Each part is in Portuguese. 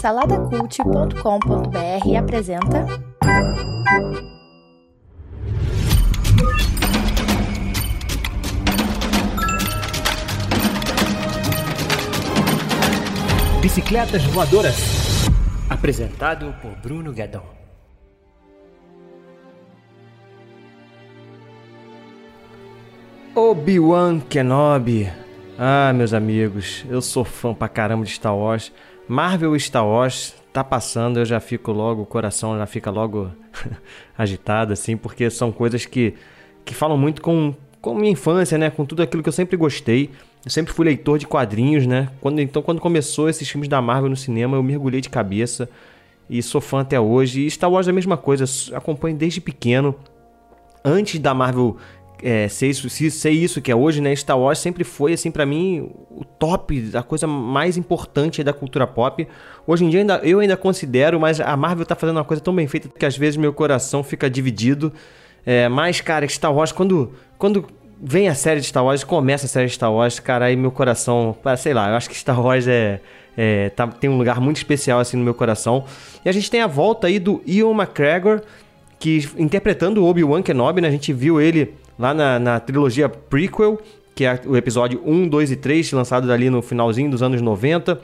Saladacult.com.br apresenta. Bicicletas Voadoras. Apresentado por Bruno Guedon. Obi-Wan Kenobi. Ah, meus amigos, eu sou fã pra caramba de Star Wars. Marvel Star Wars tá passando, eu já fico logo, o coração já fica logo agitado, assim, porque são coisas que, que falam muito com, com minha infância, né? Com tudo aquilo que eu sempre gostei. Eu sempre fui leitor de quadrinhos, né? Quando, então, quando começou esses filmes da Marvel no cinema, eu mergulhei de cabeça e sou fã até hoje. E Star Wars é a mesma coisa, acompanho desde pequeno. Antes da Marvel é, ser, isso, ser isso que é hoje, né? Star Wars sempre foi, assim, para mim, o top, a coisa mais importante da cultura pop. Hoje em dia ainda, eu ainda considero, mas a Marvel tá fazendo uma coisa tão bem feita que às vezes meu coração fica dividido. É, mas, cara, Star Wars, quando, quando vem a série de Star Wars, começa a série de Star Wars, cara, aí meu coração, sei lá, eu acho que Star Wars é, é tá, tem um lugar muito especial assim no meu coração. E a gente tem a volta aí do Ian McGregor, que interpretando o Obi-Wan Kenobi, né? A gente viu ele lá na, na trilogia prequel, que é o episódio 1, 2 e 3, lançado ali no finalzinho dos anos 90,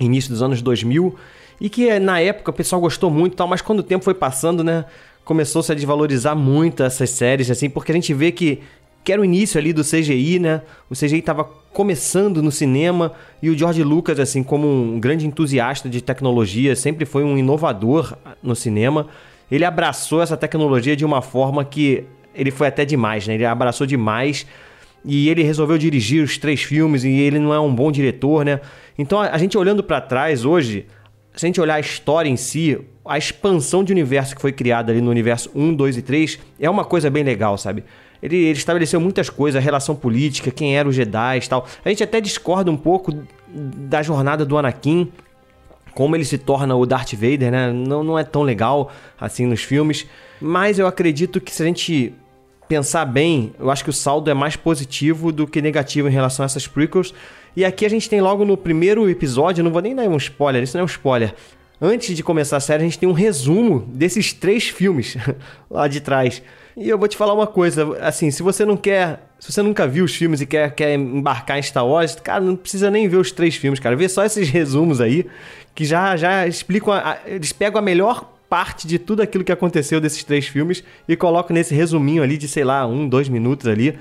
início dos anos 2000, e que na época o pessoal gostou muito tal, mas quando o tempo foi passando, né, começou-se a desvalorizar muito essas séries, assim, porque a gente vê que, que era o início ali do CGI, né, o CGI estava começando no cinema, e o George Lucas, assim, como um grande entusiasta de tecnologia, sempre foi um inovador no cinema, ele abraçou essa tecnologia de uma forma que ele foi até demais, né? Ele abraçou demais e ele resolveu dirigir os três filmes e ele não é um bom diretor, né? Então a, gente olhando para trás hoje, se a gente olhar a história em si, a expansão de universo que foi criada ali no universo 1, 2 e 3 é uma coisa bem legal, sabe? Ele, ele estabeleceu muitas coisas, a relação política, quem eram os Jedi e tal. A gente até discorda um pouco da jornada do Anakin, como ele se torna o Darth Vader, né? Não, não é tão legal assim nos filmes. Mas eu acredito que se a gente pensar bem, eu acho que o saldo é mais positivo do que negativo em relação a essas prequels. E aqui a gente tem logo no primeiro episódio, não vou nem dar um spoiler, isso não é um spoiler. Antes de começar a série, a gente tem um resumo desses três filmes lá de trás. E eu vou te falar uma coisa, assim, se você não quer, se você nunca viu os filmes e quer, quer embarcar em Star Wars, cara, não precisa nem ver os três filmes, cara. Vê só esses resumos aí, que já, já explicam, a, eles pegam a melhor parte de tudo aquilo que aconteceu desses três filmes e coloco nesse resuminho ali de, sei lá, um, dois minutos ali.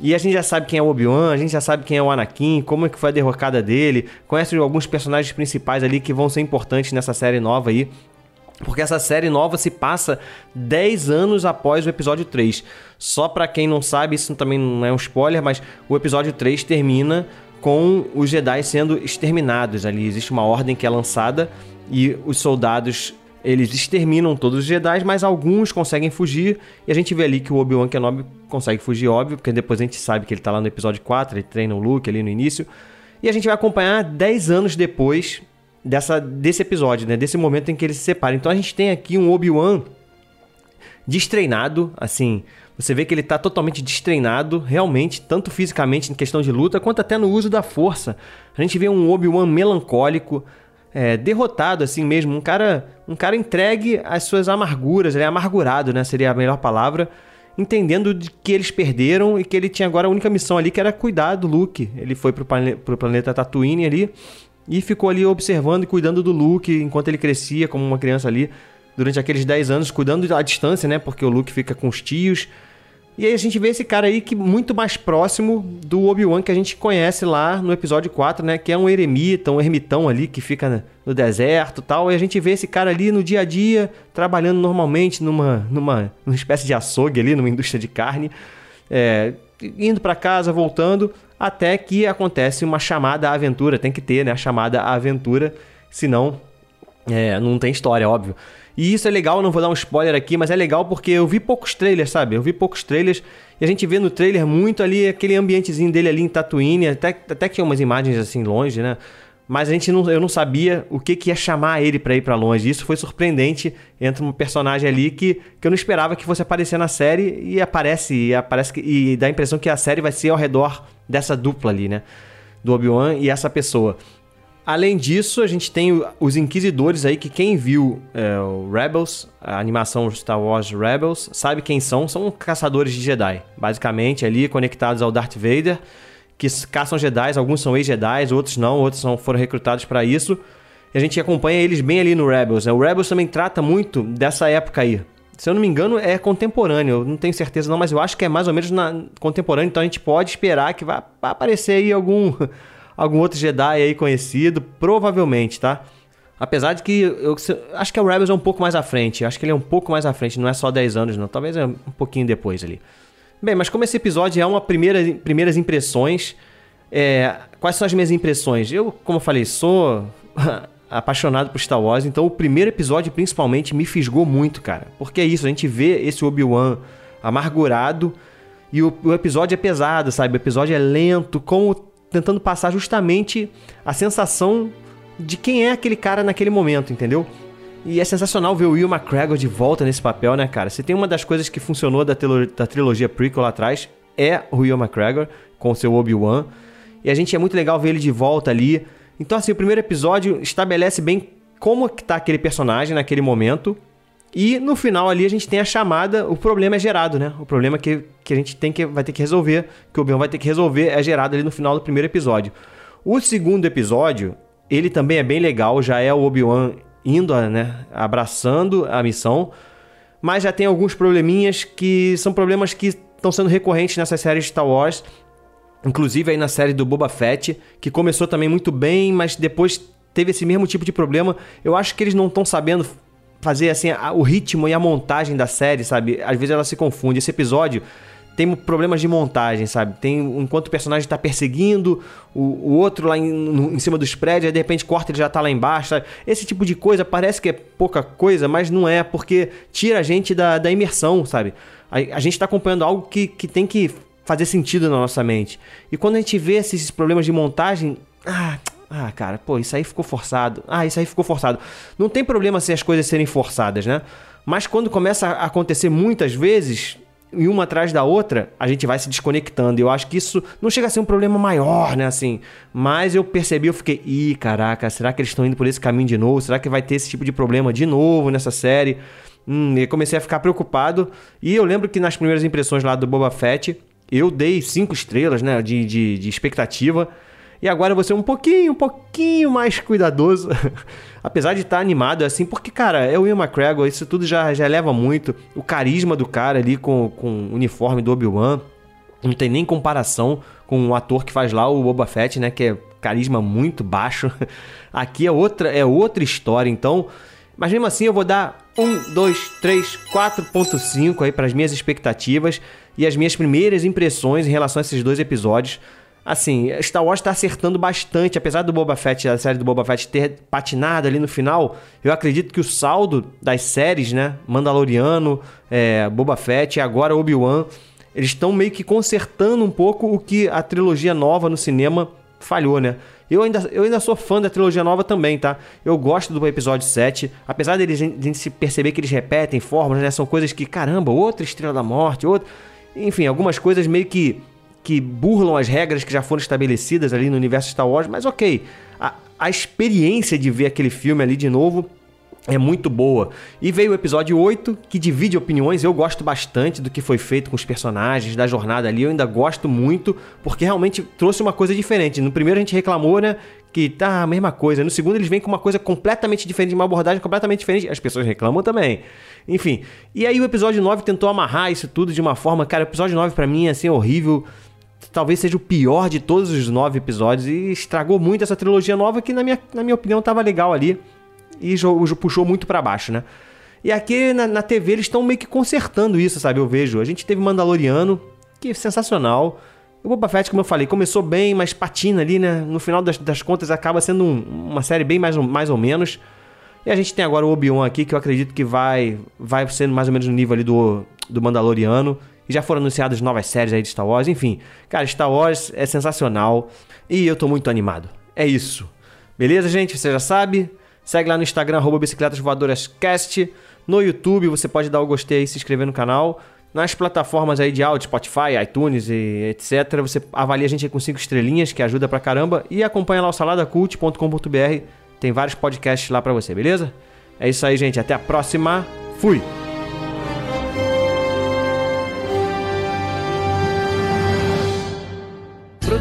E a gente já sabe quem é o Obi-Wan, a gente já sabe quem é o Anakin, como é que foi a derrocada dele, conhece alguns personagens principais ali que vão ser importantes nessa série nova aí. Porque essa série nova se passa 10 anos após o episódio 3. Só para quem não sabe, isso também não é um spoiler, mas o episódio 3 termina com os Jedi sendo exterminados ali. Existe uma ordem que é lançada e os soldados eles exterminam todos os Jedi, mas alguns conseguem fugir. E a gente vê ali que o Obi-Wan Kenobi consegue fugir, óbvio, porque depois a gente sabe que ele tá lá no episódio 4, ele treina o Luke ali no início. E a gente vai acompanhar 10 anos depois dessa, desse episódio, né? Desse momento em que eles se separam. Então a gente tem aqui um Obi-Wan destreinado, assim. Você vê que ele tá totalmente destreinado, realmente, tanto fisicamente em questão de luta, quanto até no uso da força. A gente vê um Obi-Wan melancólico, é, derrotado assim mesmo, um cara, um cara entregue às suas amarguras, ele é amargurado, né? Seria a melhor palavra, entendendo de que eles perderam e que ele tinha agora a única missão ali que era cuidar do Luke. Ele foi pro, plane pro planeta Tatooine ali e ficou ali observando e cuidando do Luke enquanto ele crescia como uma criança ali durante aqueles 10 anos, cuidando à distância, né? Porque o Luke fica com os tios e aí a gente vê esse cara aí que muito mais próximo do Obi-Wan que a gente conhece lá no episódio 4, né? Que é um eremita, um ermitão ali que fica no deserto tal. E a gente vê esse cara ali no dia a dia, trabalhando normalmente numa, numa, numa espécie de açougue ali, numa indústria de carne. É, indo para casa, voltando, até que acontece uma chamada à aventura. Tem que ter, né? A chamada à aventura, senão é, não tem história, óbvio. E isso é legal, não vou dar um spoiler aqui, mas é legal porque eu vi poucos trailers, sabe? Eu vi poucos trailers e a gente vê no trailer muito ali aquele ambientezinho dele ali em Tatooine, até, até que tinha umas imagens assim longe, né? Mas a gente não, eu não sabia o que, que ia chamar ele para ir para longe. Isso foi surpreendente. Entra um personagem ali que, que eu não esperava que fosse aparecer na série e aparece e aparece e dá a impressão que a série vai ser ao redor dessa dupla ali, né? Do Obi-Wan e essa pessoa. Além disso, a gente tem os Inquisidores aí, que quem viu é, o Rebels, a animação Star Wars Rebels, sabe quem são. São caçadores de Jedi. Basicamente, ali conectados ao Darth Vader, que caçam Jedi. Alguns são ex-Jedi, outros não, outros são, foram recrutados para isso. E a gente acompanha eles bem ali no Rebels. Né? O Rebels também trata muito dessa época aí. Se eu não me engano, é contemporâneo. Eu não tenho certeza não, mas eu acho que é mais ou menos na contemporâneo. Então a gente pode esperar que vai aparecer aí algum algum outro Jedi aí conhecido, provavelmente, tá? Apesar de que eu, acho que o Rebels é um pouco mais à frente. Acho que ele é um pouco mais à frente, não é só 10 anos, não. Talvez é um pouquinho depois ali. Bem, mas como esse episódio é uma primeira, primeiras impressões, é, quais são as minhas impressões? Eu, como eu falei, sou apaixonado por Star Wars, então o primeiro episódio principalmente me fisgou muito, cara. Porque é isso, a gente vê esse Obi-Wan amargurado e o, o episódio é pesado, sabe? O episódio é lento, como tentando passar justamente a sensação de quem é aquele cara naquele momento, entendeu? E é sensacional ver o Will McGregor de volta nesse papel, né, cara? Se tem uma das coisas que funcionou da, da trilogia prequel lá atrás, é o Will McGregor com seu Obi-Wan. E a gente é muito legal ver ele de volta ali. Então, assim, o primeiro episódio estabelece bem como que tá aquele personagem naquele momento. E no final ali a gente tem a chamada, o problema é gerado, né? O problema que, que a gente tem que, vai ter que resolver, que o Obi-Wan vai ter que resolver, é gerado ali no final do primeiro episódio. O segundo episódio, ele também é bem legal, já é o Obi-Wan indo, né, abraçando a missão, mas já tem alguns probleminhas que são problemas que estão sendo recorrentes nessa série de Star Wars, inclusive aí na série do Boba Fett, que começou também muito bem, mas depois teve esse mesmo tipo de problema. Eu acho que eles não estão sabendo fazer assim a, o ritmo e a montagem da série, sabe? Às vezes ela se confunde. Esse episódio tem problemas de montagem, sabe? Tem enquanto o personagem tá perseguindo o, o outro lá em, no, em, cima dos prédios, aí de repente corta ele já tá lá embaixo, sabe? Esse tipo de coisa parece que é pouca coisa, mas não é, porque tira a gente da, da imersão, sabe? A, a gente tá acompanhando algo que, que tem que fazer sentido na nossa mente. E quando a gente vê esses problemas de montagem, ah, ah, cara, pô, isso aí ficou forçado. Ah, isso aí ficou forçado. Não tem problema se as coisas serem forçadas, né? Mas quando começa a acontecer muitas vezes, e uma atrás da outra, a gente vai se desconectando. Eu acho que isso não chega a ser um problema maior, né? Assim, mas eu percebi, eu fiquei, ih, caraca, será que eles estão indo por esse caminho de novo? Será que vai ter esse tipo de problema de novo nessa série? Hum, e comecei a ficar preocupado. E eu lembro que nas primeiras impressões lá do Boba Fett, eu dei cinco estrelas, né? De, de, de expectativa. E agora eu vou ser um pouquinho, um pouquinho mais cuidadoso. Apesar de estar tá animado assim, porque, cara, é o Will McGregor, isso tudo já, já leva muito. O carisma do cara ali com, com o uniforme do Obi-Wan. Não tem nem comparação com o ator que faz lá o Boba Fett, né? Que é carisma muito baixo. Aqui é outra, é outra história, então. Mas mesmo assim eu vou dar 1, 2, 3, 4.5 aí para as minhas expectativas e as minhas primeiras impressões em relação a esses dois episódios. Assim, Star Wars está acertando bastante, apesar do Boba Fett, a série do Boba Fett ter patinado ali no final. Eu acredito que o saldo das séries, né, Mandaloriano, é, Boba Fett e agora Obi-Wan, eles estão meio que consertando um pouco o que a trilogia nova no cinema falhou, né? Eu ainda, eu ainda sou fã da trilogia nova também, tá? Eu gosto do episódio 7, apesar de a gente se perceber que eles repetem fórmulas, né? São coisas que, caramba, outra Estrela da Morte, outra... Enfim, algumas coisas meio que que burlam as regras que já foram estabelecidas ali no universo Star Wars, mas ok. A, a experiência de ver aquele filme ali de novo é muito boa. E veio o episódio 8, que divide opiniões. Eu gosto bastante do que foi feito com os personagens, da jornada ali. Eu ainda gosto muito, porque realmente trouxe uma coisa diferente. No primeiro a gente reclamou, né? Que tá a mesma coisa. No segundo eles vêm com uma coisa completamente diferente, uma abordagem completamente diferente. As pessoas reclamam também. Enfim. E aí o episódio 9 tentou amarrar isso tudo de uma forma. Cara, o episódio 9 para mim é assim horrível talvez seja o pior de todos os nove episódios e estragou muito essa trilogia nova que, na minha, na minha opinião, tava legal ali e puxou muito para baixo, né? E aqui na, na TV eles estão meio que consertando isso, sabe? Eu vejo. A gente teve Mandaloriano, que é sensacional. O Boba Fett, como eu falei, começou bem, mas patina ali, né? No final das, das contas acaba sendo um, uma série bem mais, mais ou menos. E a gente tem agora o Obi-Wan aqui, que eu acredito que vai, vai sendo mais ou menos no nível ali do, do Mandaloriano. E já foram anunciadas novas séries aí de Star Wars. Enfim, cara, Star Wars é sensacional e eu tô muito animado. É isso. Beleza, gente? Você já sabe. Segue lá no Instagram, arroba Cast. No YouTube você pode dar o gostei aí, se inscrever no canal. nas plataformas aí de áudio, Spotify, iTunes e etc. Você avalia a gente aí com cinco estrelinhas, que ajuda pra caramba. E acompanha lá o saladacult.com.br. Tem vários podcasts lá pra você, beleza? É isso aí, gente. Até a próxima. Fui!